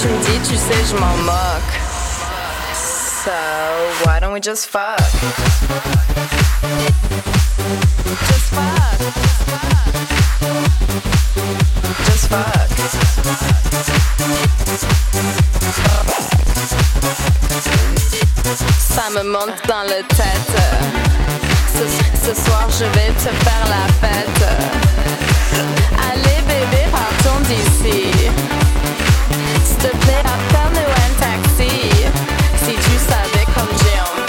tu me dis, tu sais, je m'en moque. So, why don't we just fuck? Just fuck. Just fuck. Ça me monte dans la tête. Ce soir, je vais te faire la fête. Allez, bébé, partons d'ici. S'il te plaît, appelle-nous un taxi. Si tu savais comme j'ai envie.